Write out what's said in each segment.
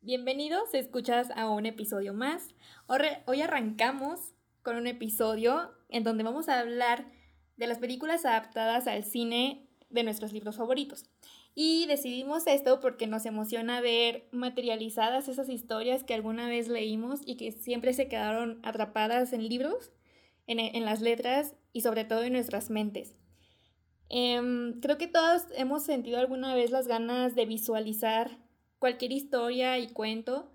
Bienvenidos, escuchas a un episodio más. Hoy arrancamos con un episodio en donde vamos a hablar de las películas adaptadas al cine de nuestros libros favoritos. Y decidimos esto porque nos emociona ver materializadas esas historias que alguna vez leímos y que siempre se quedaron atrapadas en libros, en, las letras y sobre todo en nuestras mentes. Em, creo que todos hemos sentido alguna vez las ganas de visualizar cualquier historia y cuento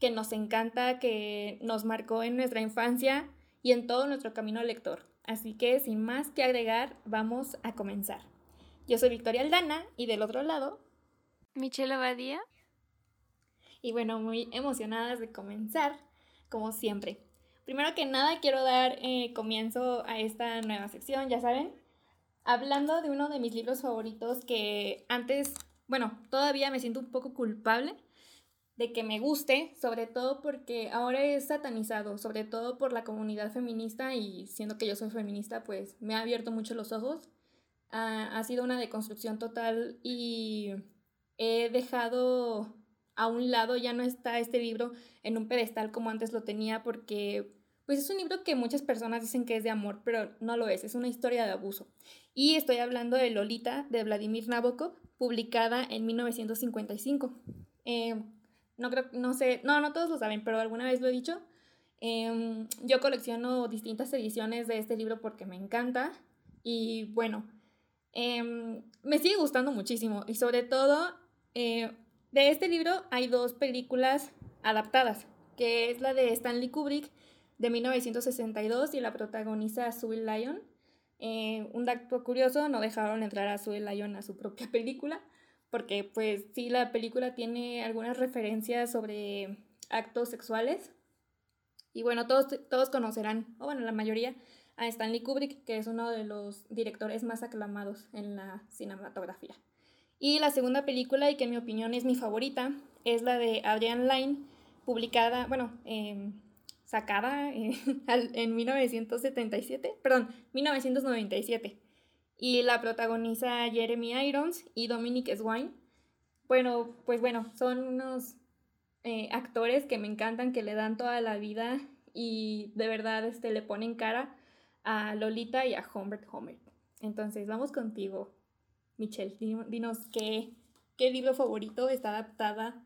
que nos encanta, que nos marcó en nuestra infancia y en todo nuestro camino lector. Así que sin más que agregar, vamos a comenzar. Yo soy Victoria Aldana y del otro lado, Michelle Abadía. Y bueno, muy emocionadas de comenzar, como siempre. Primero que nada, quiero dar eh, comienzo a esta nueva sección, ya saben, hablando de uno de mis libros favoritos que antes, bueno, todavía me siento un poco culpable de que me guste, sobre todo porque ahora es satanizado, sobre todo por la comunidad feminista y siendo que yo soy feminista, pues me ha abierto mucho los ojos. Ha sido una deconstrucción total y he dejado a un lado, ya no está este libro en un pedestal como antes lo tenía porque pues es un libro que muchas personas dicen que es de amor, pero no lo es, es una historia de abuso. Y estoy hablando de Lolita de Vladimir Nabokov, publicada en 1955. Eh, no creo, no sé, no, no todos lo saben, pero alguna vez lo he dicho. Em, yo colecciono distintas ediciones de este libro porque me encanta. Y bueno, em, me sigue gustando muchísimo. Y sobre todo, eh, de este libro hay dos películas adaptadas, que es la de Stanley Kubrick de 1962 y la protagoniza Sue Lyon. Eh, un dato curioso, no dejaron entrar a Sue Lyon a su propia película, porque pues sí, la película tiene algunas referencias sobre actos sexuales. Y bueno, todos, todos conocerán, o bueno, la mayoría, a Stanley Kubrick, que es uno de los directores más aclamados en la cinematografía. Y la segunda película, y que en mi opinión es mi favorita, es la de Adrian Lyne, publicada, bueno, em, sacada en 1977, perdón, 1997 y la protagoniza Jeremy Irons y Dominic Swine. Bueno, pues bueno, son unos eh, actores que me encantan, que le dan toda la vida y de verdad este, le ponen cara a Lolita y a Humbert Homer. Entonces, vamos contigo, Michelle. Dinos qué, qué libro favorito está adaptada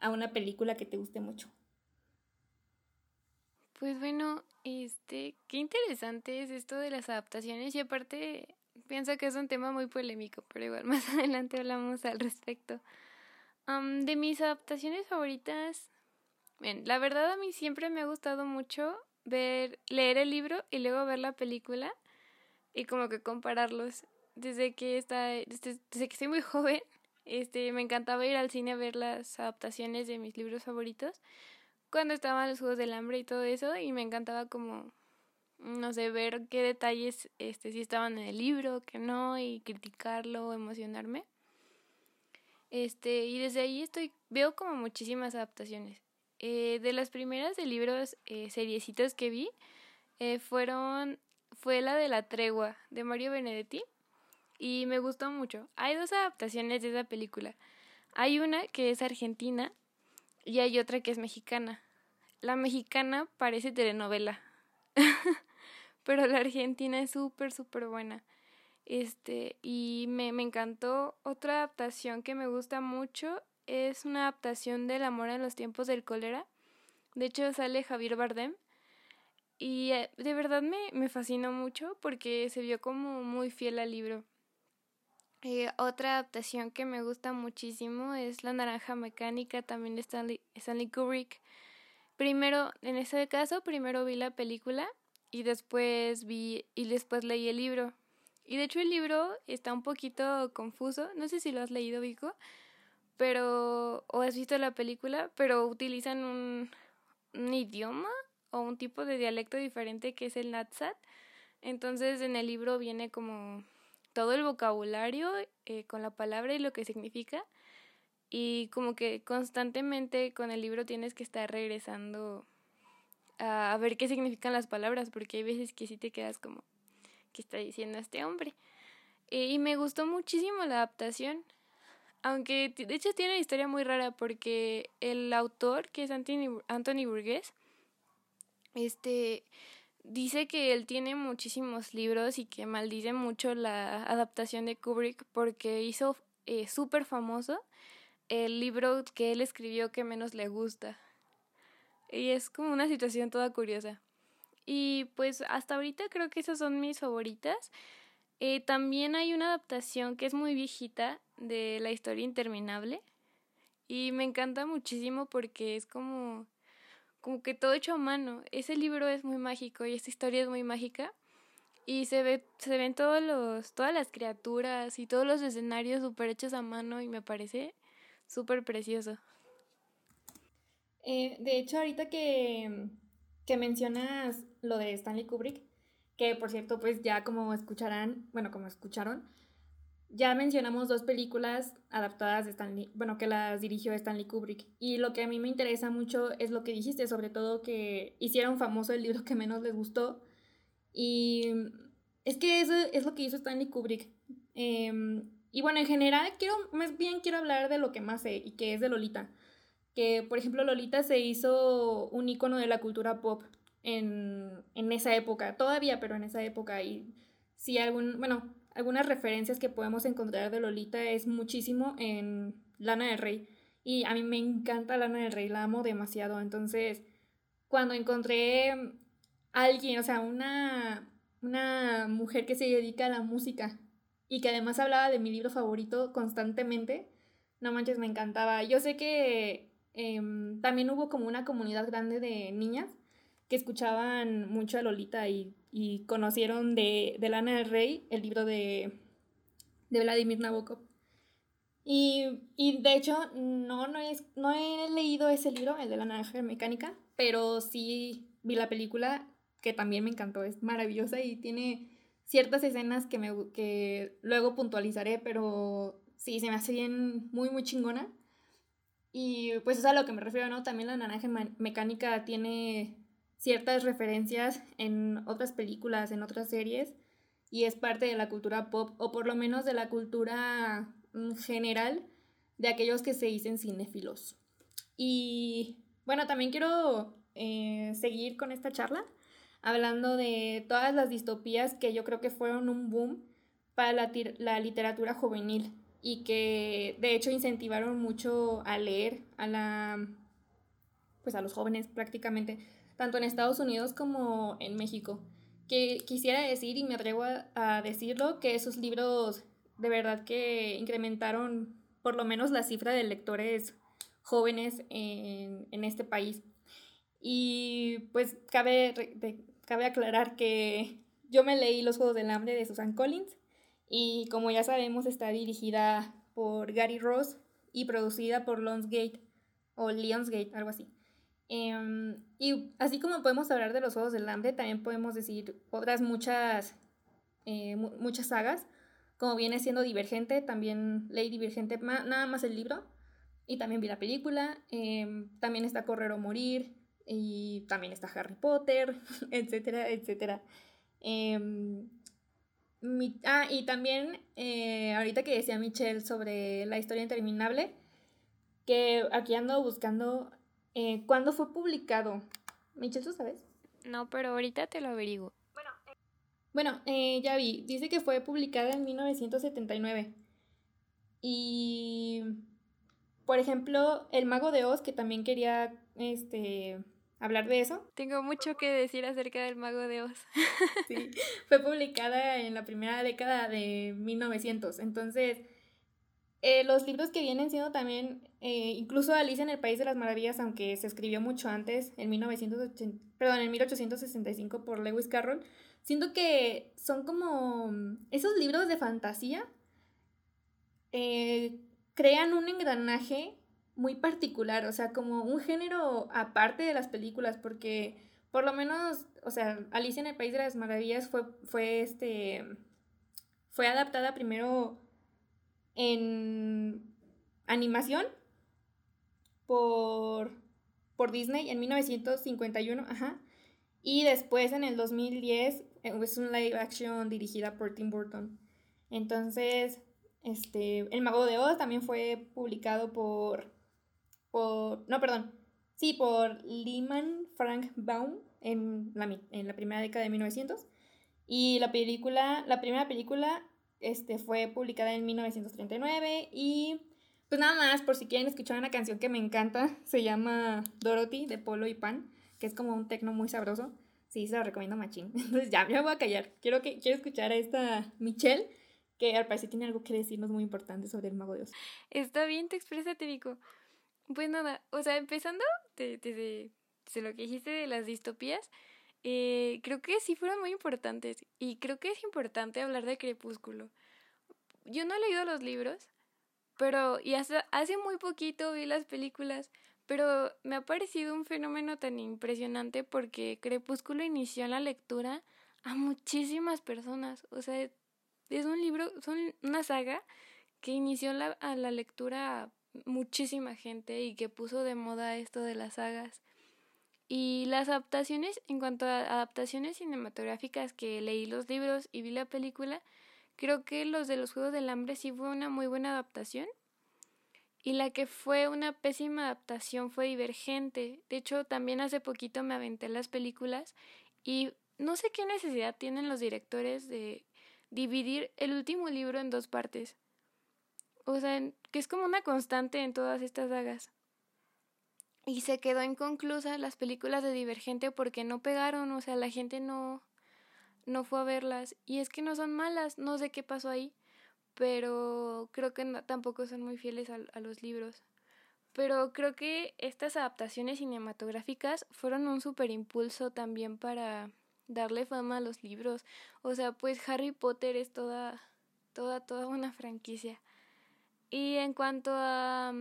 a una película que te guste mucho. Pues bueno, este, qué interesante es esto de las adaptaciones y aparte pienso que es un tema muy polémico, pero igual más adelante hablamos al respecto. de mis adaptaciones favoritas, bien, la verdad a mí siempre me ha gustado mucho ver, leer el libro y luego ver la película y como que compararlos. Desde que está, desde, que soy muy joven, este, me encantaba ir al cine a ver las adaptaciones de mis libros favoritos cuando estaban los Juegos del Hambre y todo eso y me encantaba como no sé, ver qué detalles este, si estaban en el libro, que no, y criticarlo, emocionarme. Este, y desde ahí estoy, veo como muchísimas adaptaciones. Eh, de las primeras de libros, eh, que vi, eh, fueron, fue la de La Tregua, de Mario Benedetti, y me gustó mucho. Hay dos adaptaciones de esa película. Hay una que es argentina y hay otra que es mexicana. La mexicana parece telenovela. pero la Argentina es súper, súper buena. Este, y me, me encantó. Otra adaptación que me gusta mucho es una adaptación del amor en los tiempos del cólera. De hecho, sale Javier Bardem. Y eh, de verdad me, me fascinó mucho porque se vio como muy fiel al libro. Eh, otra adaptación que me gusta muchísimo es La Naranja Mecánica, también de Stanley, Stanley Kubrick. Primero, en ese caso, primero vi la película y después vi y después leí el libro. Y de hecho el libro está un poquito confuso, no sé si lo has leído Vico, pero o has visto la película, pero utilizan un, idioma o un tipo de dialecto diferente que es el Natsat. Entonces en el libro viene como todo el vocabulario eh, con la palabra y lo que significa. Y como que constantemente con el libro tienes que estar regresando a, ver qué significan las palabras, porque hay veces que sí te quedas como, ¿qué está diciendo este hombre? Y me gustó muchísimo la adaptación, aunque de hecho tiene una historia muy rara porque el autor, que es Anthony, Anthony Burgess, este dice que él tiene muchísimos libros y que maldice mucho la adaptación de Kubrick porque hizo eh, súper famoso el libro que él escribió que menos le gusta. Y es como una situación toda curiosa. Y pues hasta ahorita creo que esas son mis favoritas. Eh, también hay una adaptación que es muy viejita de la historia interminable. Y me encanta muchísimo porque es como como que todo hecho a mano. Ese libro es muy mágico y esta historia es muy mágica. Y se ve, se ven todos los, todas las criaturas y todos los escenarios súper hechos a mano y me parece súper precioso. Eh, de hecho, ahorita que, que mencionas lo de Stanley Kubrick, que por cierto, pues ya como escucharán, bueno, como escucharon, ya mencionamos dos películas adaptadas de Stanley, bueno, que las dirigió Stanley Kubrick. Y lo que a mí me interesa mucho es lo que dijiste, sobre todo que hicieron famoso el libro que menos les gustó. Y es que eso es lo que hizo Stanley Kubrick. Em, y bueno, en general, quiero, más bien quiero hablar de lo que más sé y que es de Lolita. Que, por ejemplo, Lolita se hizo un icono de la cultura pop en, en esa época, todavía, pero en esa época. Y si algún, bueno, algunas referencias que podemos encontrar de Lolita es muchísimo en Lana del Rey. Y a mí me encanta Lana del Rey, la amo demasiado. Entonces, cuando encontré a alguien, o sea, una, una mujer que se dedica a la música y que además hablaba de mi libro favorito constantemente, no manches, me encantaba. Yo sé que em, también hubo como una comunidad grande de niñas que escuchaban mucho a Lolita y, conocieron de, de, Lana del Rey el libro de, de Vladimir Nabokov. Y, de hecho, no, no, es, no he leído ese libro, el de la naranja mecánica, pero sí vi la película que también me encantó, es maravillosa y tiene ciertas escenas que, me, que luego puntualizaré, pero sí, se me hace bien, muy, muy chingona. Y pues es a lo que me refiero, ¿no? También la naranja mecánica tiene ciertas referencias en otras películas, en otras series, y es parte de la cultura pop, o por lo menos de la cultura mm, general de aquellos que se dicen cinéfilos. Y bueno, también quiero eh, seguir con esta charla hablando de todas las distopías que yo creo que fueron un boom para la, la literatura juvenil y que de hecho incentivaron mucho a leer a la pues a los jóvenes prácticamente tanto en Estados Unidos como en México. Que quisiera decir, y me atrevo a, decirlo, que esos libros de verdad que incrementaron por lo menos la cifra de lectores jóvenes en, este país. Y pues cabe, cabe aclarar que yo me leí Los Juegos del Hambre de Susan Collins y como ya sabemos está dirigida por Gary Ross y producida por Lionsgate o Lionsgate, algo así. Em, y así como podemos hablar de los Juegos del Hambre, también podemos decir otras muchas, eh, muchas sagas, como viene siendo Divergente, también leí Divergente, nada más el libro, y también vi la película, em, también está Correr o Morir, y también está Harry Potter, etcétera, etcétera. Em, ah, y también, eh, ahorita que decía Michelle sobre la historia interminable, que aquí ando buscando eh, ¿Cuándo fue publicado? Michelle, ¿tú sabes? No, pero ahorita te lo averiguo. Bueno, eh, bueno eh, ya vi. Dice que fue publicada en 1979. Y, por ejemplo, El Mago de Oz, que también quería este, hablar de eso. Tengo mucho que decir acerca del Mago de Oz. sí, fue publicada en la primera década de 1900. Entonces, eh, los libros que vienen siendo también, eh, incluso Alicia en el País de las Maravillas, aunque se escribió mucho antes, en, 1980, perdón, en 1865 por Lewis Carroll, siento que son como esos libros de fantasía, eh, crean un engranaje muy particular, o sea, como un género aparte de las películas, porque por lo menos, o sea, Alicia en el País de las Maravillas fue, fue, este, fue adaptada primero en animación por, por Disney en 1951, ajá. Y después en el 2010 eh, es un live action dirigida por Tim Burton. Entonces, este, El Mago de Oz también fue publicado por, por no, perdón, sí, por Lehman Frank Baum en la, en la primera década de 1900. Y la película, la primera película este, fue publicada en 1939 y pues nada más, por si quieren escuchar una canción que me encanta, se llama Dorothy de Polo y Pan, que es como un tecno muy sabroso. Sí, se lo recomiendo machín. Entonces ya, me voy a callar. Quiero, que, quiero escuchar a esta Michelle, que al parecer tiene algo que decirnos muy importante sobre el mago de. Está bien, te expresa, te digo. Pues nada, o sea, empezando desde, lo que dijiste de las distopías, eh, creo que sí fueron muy importantes. Y creo que es importante hablar de Crepúsculo. Yo no he leído los libros, pero, y hace, hace muy poquito vi las películas, pero me ha parecido un fenómeno tan impresionante porque Crepúsculo inició la lectura a muchísimas personas. O sea, es un libro, son una saga que inició a la lectura a muchísima gente y que puso de moda esto de las sagas. Y las adaptaciones, en cuanto a adaptaciones cinematográficas que leí los libros y vi la película, Creo que los de los Juegos del Hambre sí fue una muy buena adaptación. Y la que fue una pésima adaptación fue Divergente. De hecho, también hace poquito me aventé las películas y no sé qué necesidad tienen los directores de dividir el último libro en dos partes. O sea, que es como una constante en todas estas sagas. Y se quedó inconclusa las películas de Divergente porque no pegaron, o sea, la gente no no fue a verlas. Y es que no son malas, no sé qué pasó ahí, pero creo que tampoco son muy fieles a, los libros. Pero creo que estas adaptaciones cinematográficas fueron un super impulso también para darle fama a los libros. O sea, pues Harry Potter es toda, toda, toda una franquicia. Y en cuanto a,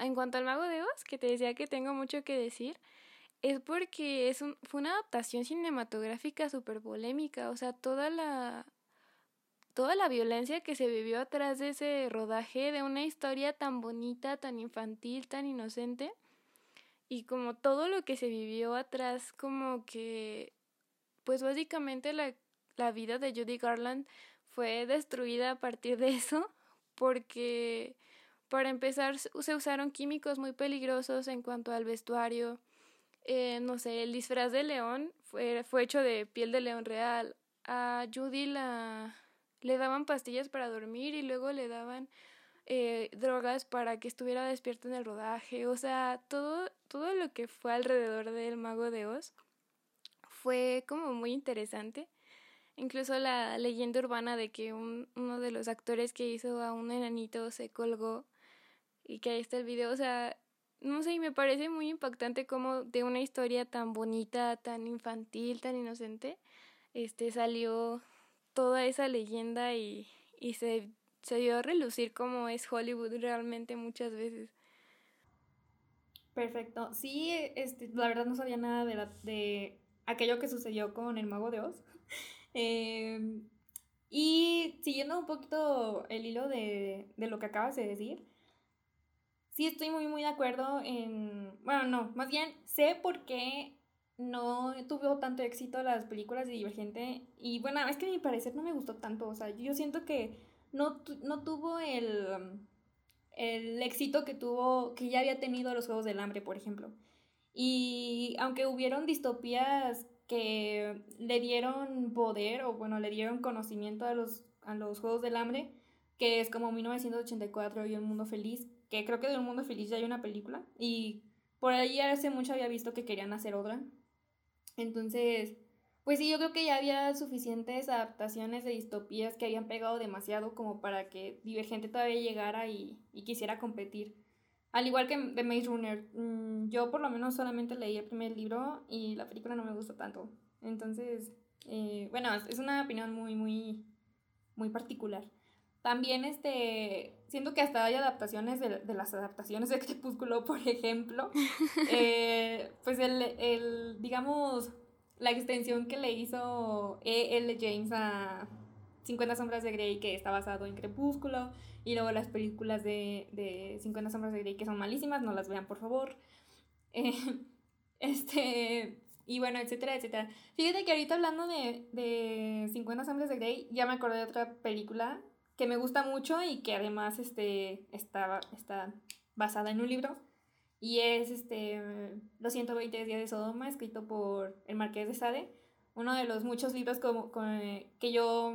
en cuanto al Mago de Oz, que te decía que tengo mucho que decir, es porque es un, fue una adaptación cinematográfica súper polémica, o sea, toda la toda la violencia que se vivió atrás de ese rodaje de una historia tan bonita, tan infantil, tan inocente, y como todo lo que se vivió atrás, como que, pues básicamente la vida de Judy Garland fue destruida a partir de eso, porque para empezar se usaron químicos muy peligrosos en cuanto al vestuario, eh, no sé, el disfraz de león fue, fue hecho de piel de león real. A Judy la, le daban pastillas para dormir y luego le daban eh, drogas para que estuviera despierta en el rodaje. O sea, todo, todo lo que fue alrededor del mago de Oz fue como muy interesante. Incluso la leyenda urbana de que un, uno de los actores que hizo a un enanito se colgó y que ahí está el video. O sea, no sé, y me parece muy impactante como de una historia tan bonita, tan infantil, tan inocente, este salió toda esa leyenda y, y se, se dio a relucir como es Hollywood realmente muchas veces. Perfecto. Sí, este, la verdad no sabía nada de, la, de aquello que sucedió con el mago de Oz. Em, y siguiendo un poquito el hilo de, de lo que acabas de decir, sí estoy muy, muy de acuerdo en, bueno, no, más bien sé por qué no tuvo tanto éxito las películas de Divergente y bueno, es que a mi parecer no me gustó tanto, o sea, yo siento que no, no tuvo el, el éxito que tuvo, que ya había tenido los Juegos del Hambre, por ejemplo. Y aunque hubieron distopías que le dieron poder o bueno, le dieron conocimiento a los, a los Juegos del Hambre, que es como 1984 y Un Mundo Feliz, que creo que de Un Mundo Feliz ya hay una película y por ahí hace mucho había visto que querían hacer otra. Entonces, pues sí, yo creo que ya había suficientes adaptaciones de distopías que habían pegado demasiado como para que Divergente todavía llegara y, quisiera competir. Al igual que The Maze Runner, mm, yo por lo menos solamente leí el primer libro y la película no me gustó tanto. Entonces, eh, bueno, es una opinión muy, muy, muy particular. También, este, siento que hasta hay adaptaciones de, las adaptaciones de Crepúsculo, por ejemplo. Eh, pues el, el, digamos, la extensión que le hizo E.L. James a 50 sombras de Grey, que está basado en Crepúsculo, y luego las películas de, de 50 sombras de Grey, que son malísimas, no las vean, por favor. Eh, este, y bueno, etcétera, etcétera. Fíjate que ahorita hablando de, de 50 sombras de Grey, ya me acordé de otra película que me gusta mucho y que además este, está, está basada en un libro. Y es este, Los 120 días de Sodoma, escrito por el Marqués de Sade. Uno de los muchos libros como, que yo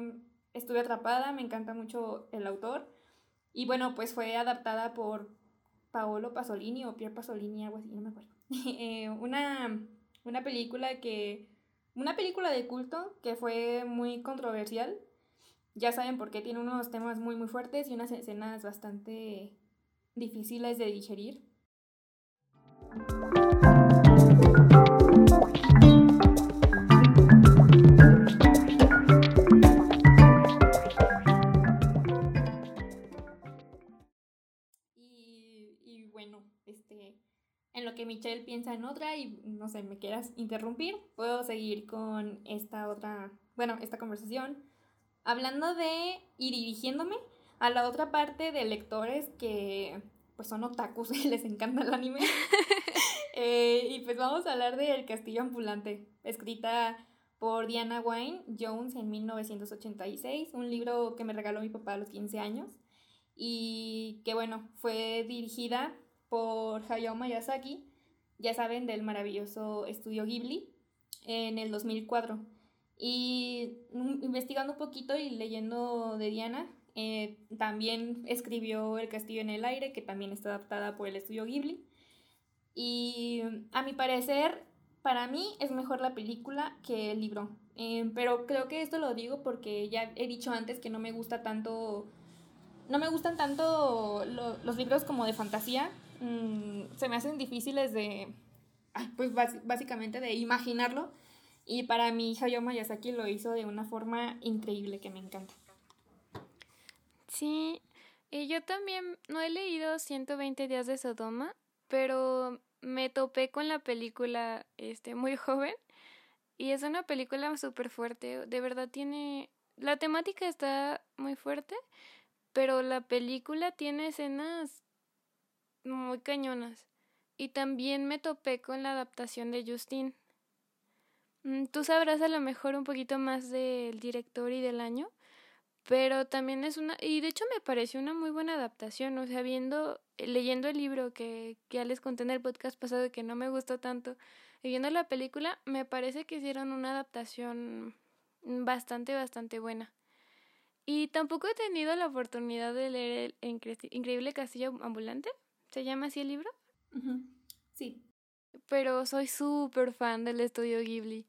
estuve atrapada, me encanta mucho el autor. Y bueno, pues fue adaptada por Paolo Pasolini o Pier Pasolini, algo así, no me acuerdo. Eh, una, una película que. Una película de culto que fue muy controversial. Ya saben por qué tiene unos temas muy muy fuertes y unas escenas bastante difíciles de digerir. en lo que Michelle piensa en otra y no sé, me quieras interrumpir, puedo seguir con esta otra, bueno, esta conversación, hablando de y dirigiéndome a la otra parte de lectores que pues son otakus y les encanta el anime. Eh, y pues vamos a hablar de El Castillo Ambulante, escrita por Diana Wayne Jones en 1986, un libro que me regaló mi papá a los 15 años y que bueno, fue dirigida por Hayao Miyazaki, ya saben, del maravilloso estudio Ghibli, en el 2004. Y mm, investigando un poquito y leyendo de Diana, eh, también escribió El Castillo en el Aire, que también está adaptada por el estudio Ghibli. Y a mi parecer, para mí es mejor la película que el libro. Eh, pero creo que esto lo digo porque ya he dicho antes que no me gusta tanto. No me gustan tanto los libros como de fantasía. Mm, se me hacen difíciles de, pues básicamente de imaginarlo. Y para mí Hayao Miyazaki lo hizo de una forma increíble que me encanta. Sí, y yo también no he leído 120 días de Sodoma, pero me topé con la película este, muy joven y es una película súper fuerte. De verdad tiene... La temática está muy fuerte, pero la película tiene escenas muy cañonas. Y también me topé con la adaptación de Justin. Mm, tú sabrás a lo mejor un poquito más del director y del año, pero también es una y de hecho me pareció una muy buena adaptación, o sea, viendo leyendo el libro que, que ya les conté en el podcast pasado que no me gustó tanto, y viendo la película, me parece que hicieron una adaptación bastante bastante buena. Y tampoco he tenido la oportunidad de leer el Increíble Castillo Ambulante, ¿Se llama así el libro? Sí. Pero soy súper fan del estudio Ghibli.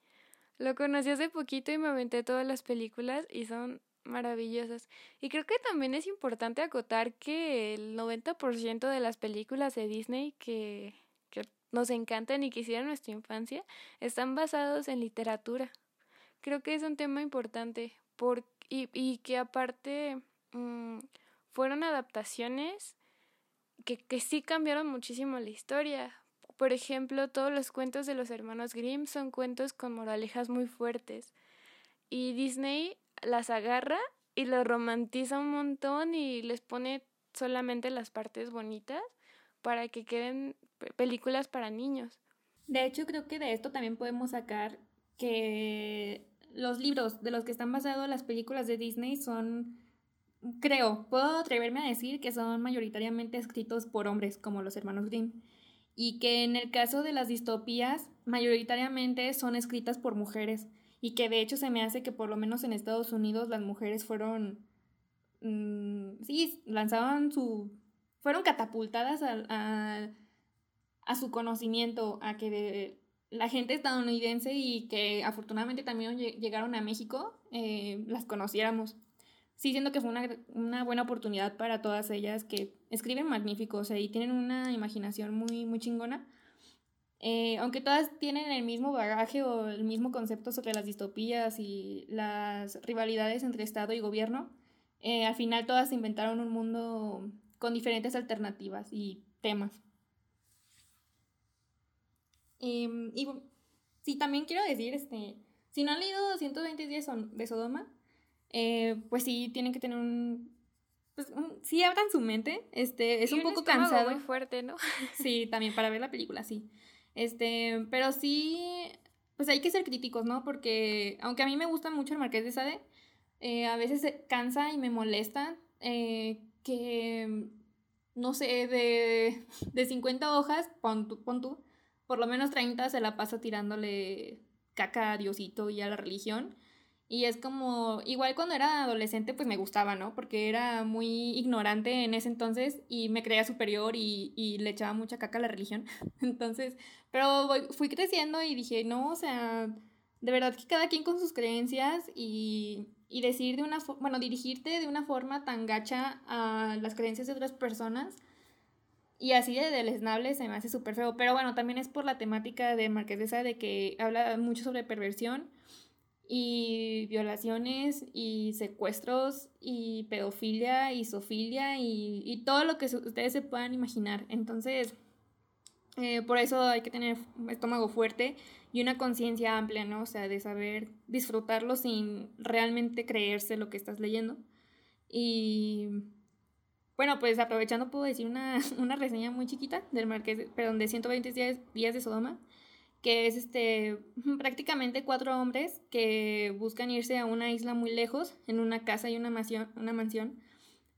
Lo conocí hace poquito y me aventé todas las películas y son maravillosas. Y creo que también es importante acotar que el 90% de las películas de Disney que, que nos encantan y que hicieron nuestra infancia están basados en literatura. Creo que es un tema importante por, y, y que aparte mm, fueron adaptaciones que, que sí cambiaron muchísimo la historia. Por ejemplo, todos los cuentos de los hermanos Grimm son cuentos con moralejas muy fuertes. Y Disney las agarra y las romantiza un montón y les pone solamente las partes bonitas para que queden películas para niños. De hecho, creo que de esto también podemos sacar que los libros de los que están basados las películas de Disney son creo, puedo atreverme a decir que son mayoritariamente escritos por hombres, como los hermanos Grimm, y que en el caso de las distopías, mayoritariamente son escritas por mujeres, y que de hecho se me hace que por lo menos en Estados Unidos las mujeres fueron, mm, sí, lanzaban su, fueron catapultadas a, a, su conocimiento, a que la gente estadounidense y que afortunadamente también llegaron a México, eh, las conociéramos sí siento que fue una, buena oportunidad para todas ellas que escriben magníficos y tienen una imaginación muy, muy chingona. Eh, aunque todas tienen el mismo bagaje o el mismo concepto sobre las distopías y las rivalidades entre Estado y gobierno, eh, al final todas inventaron un mundo con diferentes alternativas y temas. Em, y sí, también quiero decir, este, si no han leído 120 días de Sodoma, eh, pues sí tienen que tener un, pues, sí abran su mente, este, es un, poco cansado. muy fuerte, ¿no? sí, también para ver la película, sí. Este, pero sí, pues hay que ser críticos, ¿no? Porque aunque a mí me gusta mucho el Marqués de Sade, eh, a veces cansa y me molesta eh, que, no sé, de, de 50 hojas, pon tú, pon tú, por lo menos 30 se la pasa tirándole caca a Diosito y a la religión. Y es como, igual cuando era adolescente, pues me gustaba, ¿no? Porque era muy ignorante en ese entonces y me creía superior y, y le echaba mucha caca a la religión. Entonces, pero fui creciendo y dije, no, o sea, de verdad que cada quien con sus creencias y, y decir de una, bueno, dirigirte de una forma tan gacha a las creencias de otras personas y así de deleznable se me hace súper feo. Pero bueno, también es por la temática de Marquesa de que habla mucho sobre perversión y violaciones y secuestros y pedofilia y sofilia y, y todo lo que ustedes se puedan imaginar. Entonces, eh, por eso hay que tener estómago fuerte y una conciencia amplia, ¿no? O sea, de saber disfrutarlo sin realmente creerse lo que estás leyendo. Y bueno, pues aprovechando puedo decir una, una reseña muy chiquita del Marqués, perdón, de 120 días, días de Sodoma, que es este prácticamente cuatro hombres que buscan irse a una isla muy lejos, en una casa y una mansión, una mansión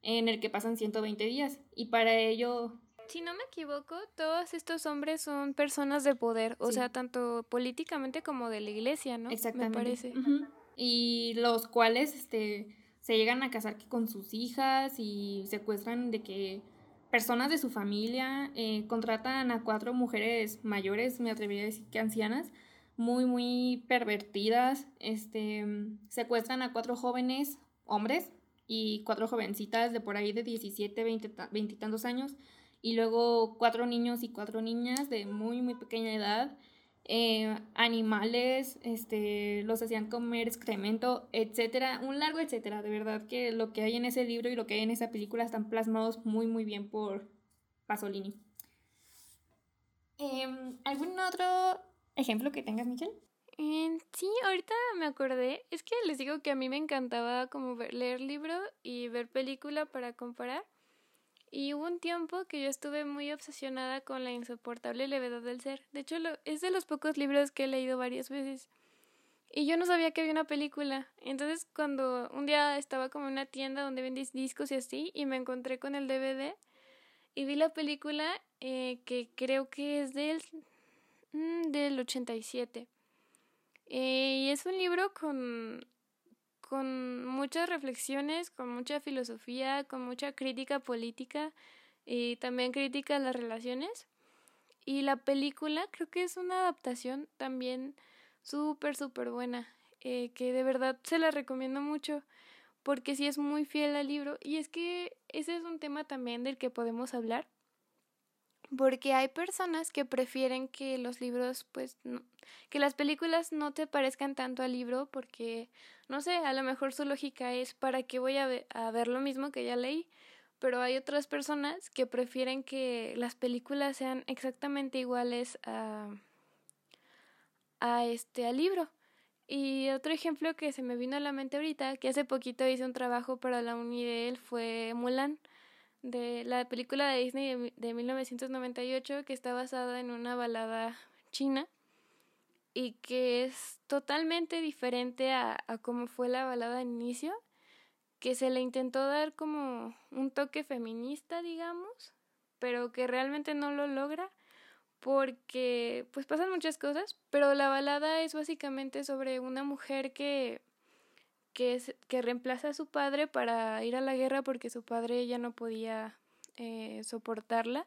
en el que pasan 120 días. Y para ello si no me equivoco, todos estos hombres son personas de poder, o sea, tanto políticamente como de la iglesia, ¿no? Exactamente. Me parece. Y los cuales este, se llegan a casar con sus hijas y secuestran de que personas de su familia eh, contratan a cuatro mujeres mayores, me atrevería a decir que ancianas, muy, muy pervertidas, este, secuestran a cuatro jóvenes hombres y cuatro jovencitas de por ahí de 17, 20, 20 y tantos años y luego cuatro niños y cuatro niñas de muy, muy pequeña edad. Eh, animales, este, los hacían comer excremento, etcétera, un largo etcétera. De verdad que lo que hay en ese libro y lo que hay en esa película están plasmados muy, muy bien por Pasolini. Em, ¿Algún otro ejemplo que tengas, Michelle? sí, ahorita me acordé. Es que les digo que a mí me encantaba como leer libro y ver película para comparar. Y hubo un tiempo que yo estuve muy obsesionada con la insoportable levedad del ser. De hecho, es de los pocos libros que he leído varias veces. Y yo no sabía que había una película. Entonces, cuando un día estaba como en una tienda donde vendís discos y así, y me encontré con el DVD, y vi la película eh, que creo que es del, mm, del 87. Eh, y es un libro con con muchas reflexiones, con mucha filosofía, con mucha crítica política y también crítica a las relaciones. Y la película creo que es una adaptación también súper, súper buena, eh, que de verdad se la recomiendo mucho porque sí es muy fiel al libro y es que ese es un tema también del que podemos hablar porque hay personas que prefieren que los libros, pues, que las películas no te parezcan tanto al libro porque, no sé, a lo mejor su lógica es para qué voy a, a ver lo mismo que ya leí, pero hay otras personas que prefieren que las películas sean exactamente iguales a, a este al libro. Y otro ejemplo que se me vino a la mente ahorita, que hace poquito hice un trabajo para la uni de él, fue Mulan de la película de Disney de, 1998 que está basada en una balada china y que es totalmente diferente a, a cómo fue la balada al inicio, que se le intentó dar como un toque feminista, digamos, pero que realmente no lo logra porque pues pasan muchas cosas, pero la balada es básicamente sobre una mujer que que, reemplaza a su padre para ir a la guerra porque su padre ya no podía eh, soportarla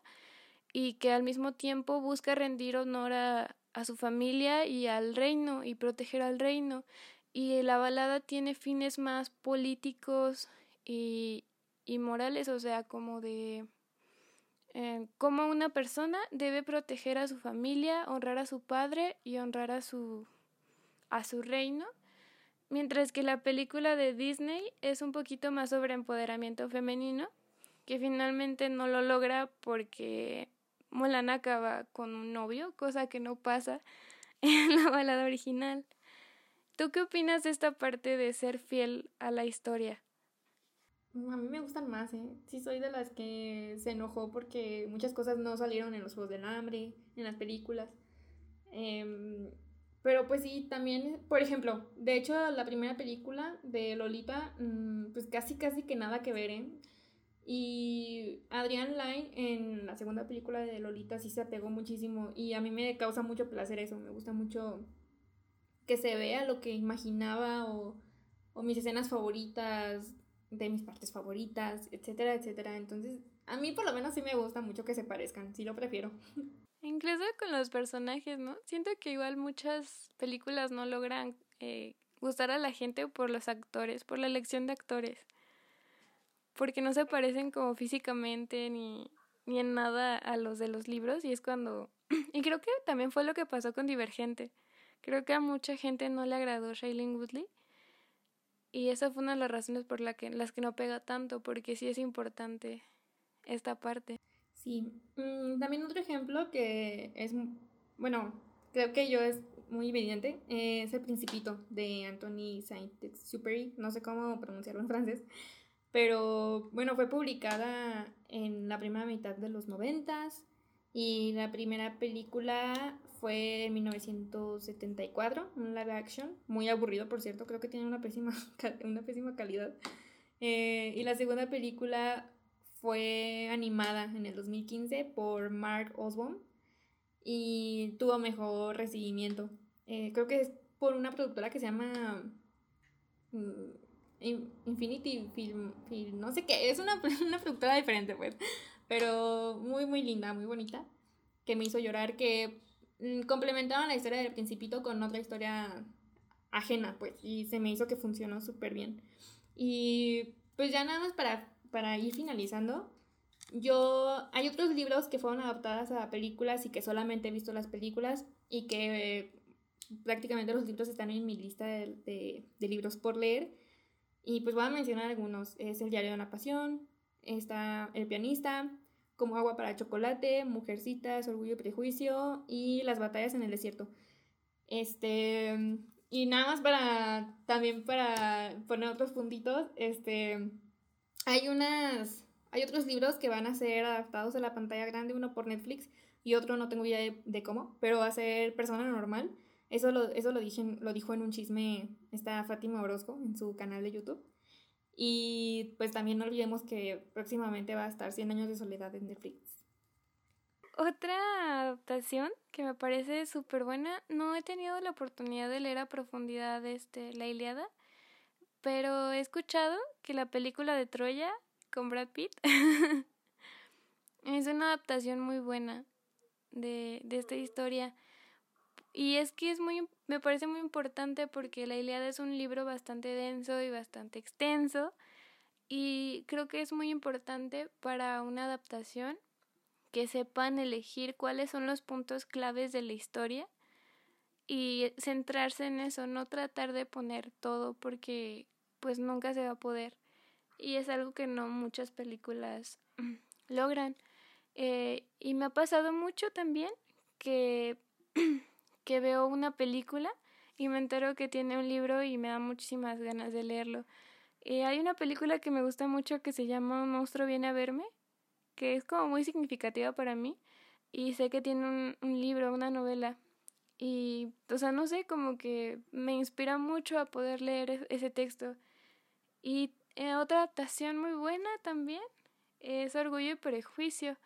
y que al mismo tiempo busca rendir honor a, a su familia y al reino y proteger al reino. Y la balada tiene fines más políticos y, y morales, o sea, como de eh, cómo una persona debe proteger a su familia, honrar a su padre y honrar a su, a su reino Mientras que la película de Disney es un poquito más sobre empoderamiento femenino, que finalmente no lo logra porque Mulan acaba con un novio, cosa que no pasa en la balada original. ¿Tú qué opinas de esta parte de ser fiel a la historia? A mí me gustan más, ¿eh? Sí soy de las que se enojó porque muchas cosas no salieron en los Juegos del Hambre, en las películas. Eh, Pero pues sí, también, por ejemplo, de hecho la primera película de Lolita, mm, pues casi casi que nada que ver, ¿eh? Y Adrián Lyne en la segunda película de Lolita sí se apegó muchísimo y a mí me causa mucho placer eso, me gusta mucho que se vea lo que imaginaba o, o mis escenas favoritas, de mis partes favoritas, etcétera, etcétera. Entonces, a mí por lo menos sí me gusta mucho que se parezcan, sí lo prefiero. Incluso con los personajes, ¿no? Siento que igual muchas películas no logran eh, gustar a la gente por los actores, por la elección de actores. Porque no se parecen como físicamente ni, ni en nada a los de los libros y es cuando... y creo que también fue lo que pasó con Divergente. Creo que a mucha gente no le agradó Shailene Woodley y esa fue una de las razones por la que, las que no pega tanto, porque sí es importante esta parte. Sí, mm, también otro ejemplo que es, bueno, creo que yo es muy evidente, es El Principito de Anthony Saint-Exupéry, no sé cómo pronunciarlo en francés, pero bueno, fue publicada en la primera mitad de los noventas y la primera película fue en 1974, un live action, muy aburrido por cierto, creo que tiene una pésima, una pésima calidad. Eh, y la segunda película fue animada en el 2015 por Mark Osborne y tuvo mejor recibimiento. Eh, creo que es por una productora que se llama mm, Infinity Film, no sé qué, es una, una productora diferente pues, pero muy muy linda, muy bonita, que me hizo llorar, que mm, complementaban la historia del principito con otra historia ajena, pues, y se me hizo que funcionó súper bien. Y pues ya nada más para para ir finalizando, yo hay otros libros que fueron adaptadas a películas y que solamente he visto las películas y que prácticamente los libros están en mi lista de, de, libros por leer. Y pues voy a mencionar algunos. Es El diario de una pasión, está El pianista, Como agua para chocolate, Mujercitas, Orgullo y prejuicio y Las batallas en el desierto. Este, y nada más para, también para poner otros puntitos, este, hay unas, hay otros libros que van a ser adaptados a la pantalla grande, uno por Netflix y otro no tengo idea de, cómo, pero va a ser Persona Normal. Eso lo, eso lo, dije, lo dijo en un chisme esta Fátima Orozco en su canal de YouTube. Y pues también no olvidemos que próximamente va a estar 100 años de soledad en Netflix. Otra adaptación que me parece súper buena, no he tenido la oportunidad de leer a profundidad este, La Iliada, pero he escuchado que la película de Troya con Brad Pitt es una adaptación muy buena de, de esta historia. Y es que es muy, me parece muy importante porque La Ilíada es un libro bastante denso y bastante extenso. Y creo que es muy importante para una adaptación que sepan elegir cuáles son los puntos claves de la historia y centrarse en eso, no tratar de poner todo porque pues nunca se va a poder. Y es algo que no muchas películas logran. Eh, y me ha pasado mucho también que, que veo una película y me entero que tiene un libro y me da muchísimas ganas de leerlo. Eh, hay una película que me gusta mucho que se llama monstruo viene a verme, que es como muy significativa para mí y sé que tiene un, un libro, una novela y, o sea, no sé, como que me inspira mucho a poder leer ese texto. Y eh, otra adaptación muy buena también es Orgullo y Prejuicio.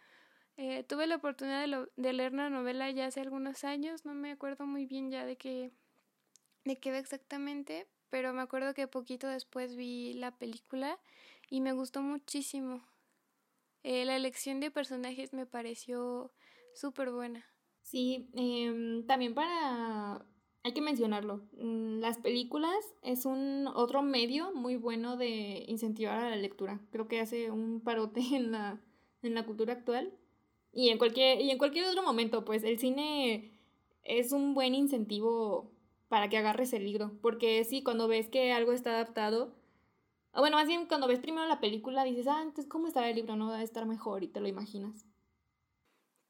Eh, tuve la oportunidad de, de, leer una novela ya hace algunos años, no me acuerdo muy bien ya de qué, de qué exactamente, pero me acuerdo que poquito después vi la película y me gustó muchísimo. Eh, la elección de personajes me pareció súper buena. Sí, em, también para, hay que mencionarlo, mm, las películas es un otro medio muy bueno de incentivar a la lectura. Creo que hace un parote en la, en la cultura actual y en, cualquier, y en cualquier otro momento, pues el cine es un buen incentivo para que agarres el libro, porque sí, cuando ves que algo está adaptado, bueno, más bien cuando ves primero la película dices, ah, entonces ¿cómo estará el libro? No va a estar mejor y te lo imaginas.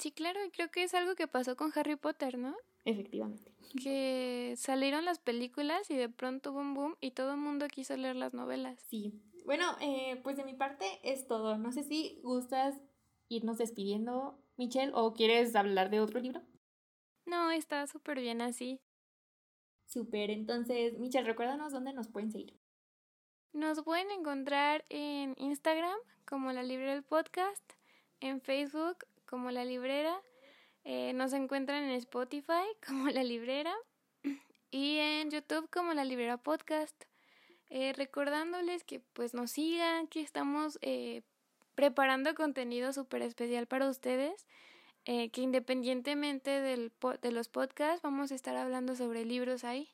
Sí, claro, y creo que es algo que pasó con Harry Potter, ¿no? Efectivamente. Que salieron las películas y de pronto boom boom y todo el mundo quiso leer las novelas. Sí. Bueno, eh, pues de mi parte es todo. No sé si gustas irnos despidiendo, Michelle, o quieres hablar de otro libro. No, está súper bien así. Súper, entonces, Michelle, recuérdanos dónde nos pueden seguir. Nos pueden encontrar en Instagram como La Librera del Podcast, en Facebook como La Librera, eh, nos encuentran en Spotify como La Librera y en YouTube como La Librera Podcast. Eh, recordándoles que pues nos sigan, que estamos eh, preparando contenido súper especial para ustedes, que independientemente del de los podcasts vamos a estar hablando sobre libros ahí.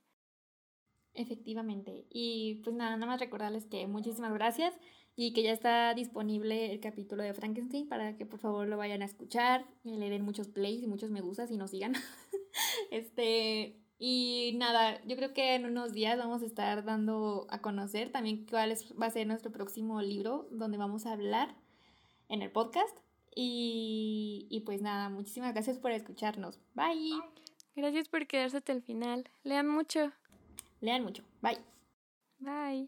Efectivamente. Y pues nada, nada más recordarles que muchísimas gracias y que ya está disponible el capítulo de Frankenstein para que por favor lo vayan a escuchar, y le den muchos plays y muchos me gustas y nos sigan. este, y nada, yo creo que en unos días vamos a estar dando a conocer también cuál es, va a ser nuestro próximo libro donde vamos a hablar en el podcast. Y, y pues nada, muchísimas gracias por escucharnos. Bye. Gracias por quedarse hasta el final. Lean mucho. Lean mucho. Bye. Bye.